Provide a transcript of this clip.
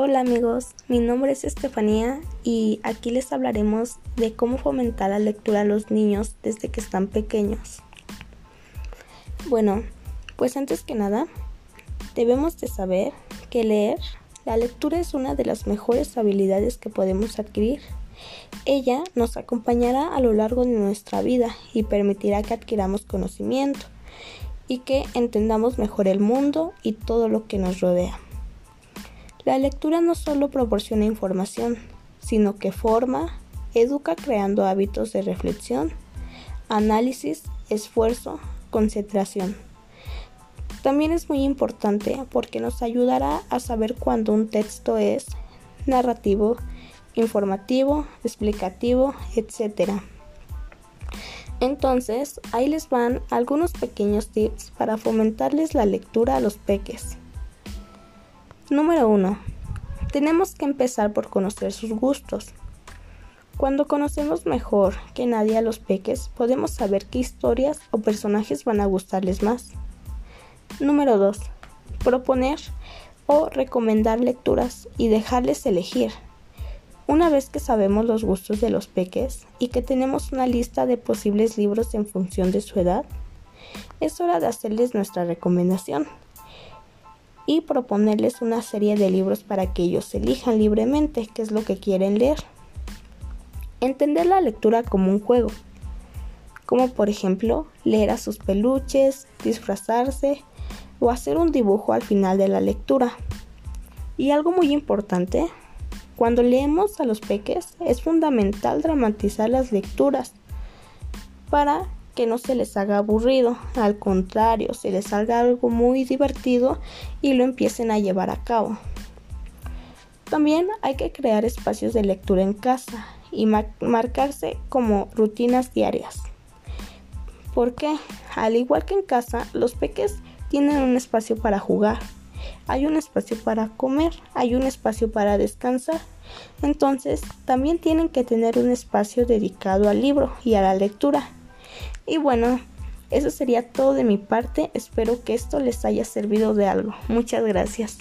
Hola amigos, mi nombre es Estefanía y aquí les hablaremos de cómo fomentar la lectura a los niños desde que están pequeños. Bueno, pues antes que nada, debemos de saber que leer, la lectura es una de las mejores habilidades que podemos adquirir. Ella nos acompañará a lo largo de nuestra vida y permitirá que adquiramos conocimiento y que entendamos mejor el mundo y todo lo que nos rodea. La lectura no solo proporciona información, sino que forma, educa creando hábitos de reflexión, análisis, esfuerzo, concentración. También es muy importante porque nos ayudará a saber cuándo un texto es narrativo, informativo, explicativo, etc. Entonces, ahí les van algunos pequeños tips para fomentarles la lectura a los peques. Número 1. Tenemos que empezar por conocer sus gustos. Cuando conocemos mejor que nadie a los peques, podemos saber qué historias o personajes van a gustarles más. Número 2. Proponer o recomendar lecturas y dejarles elegir. Una vez que sabemos los gustos de los peques y que tenemos una lista de posibles libros en función de su edad, es hora de hacerles nuestra recomendación y proponerles una serie de libros para que ellos elijan libremente qué es lo que quieren leer. Entender la lectura como un juego, como por ejemplo leer a sus peluches, disfrazarse o hacer un dibujo al final de la lectura. Y algo muy importante, cuando leemos a los peques es fundamental dramatizar las lecturas para que no se les haga aburrido, al contrario, se les haga algo muy divertido y lo empiecen a llevar a cabo. También hay que crear espacios de lectura en casa y marcarse como rutinas diarias. Porque, al igual que en casa, los peques tienen un espacio para jugar, hay un espacio para comer, hay un espacio para descansar. Entonces, también tienen que tener un espacio dedicado al libro y a la lectura. Y bueno, eso sería todo de mi parte. Espero que esto les haya servido de algo. Muchas gracias.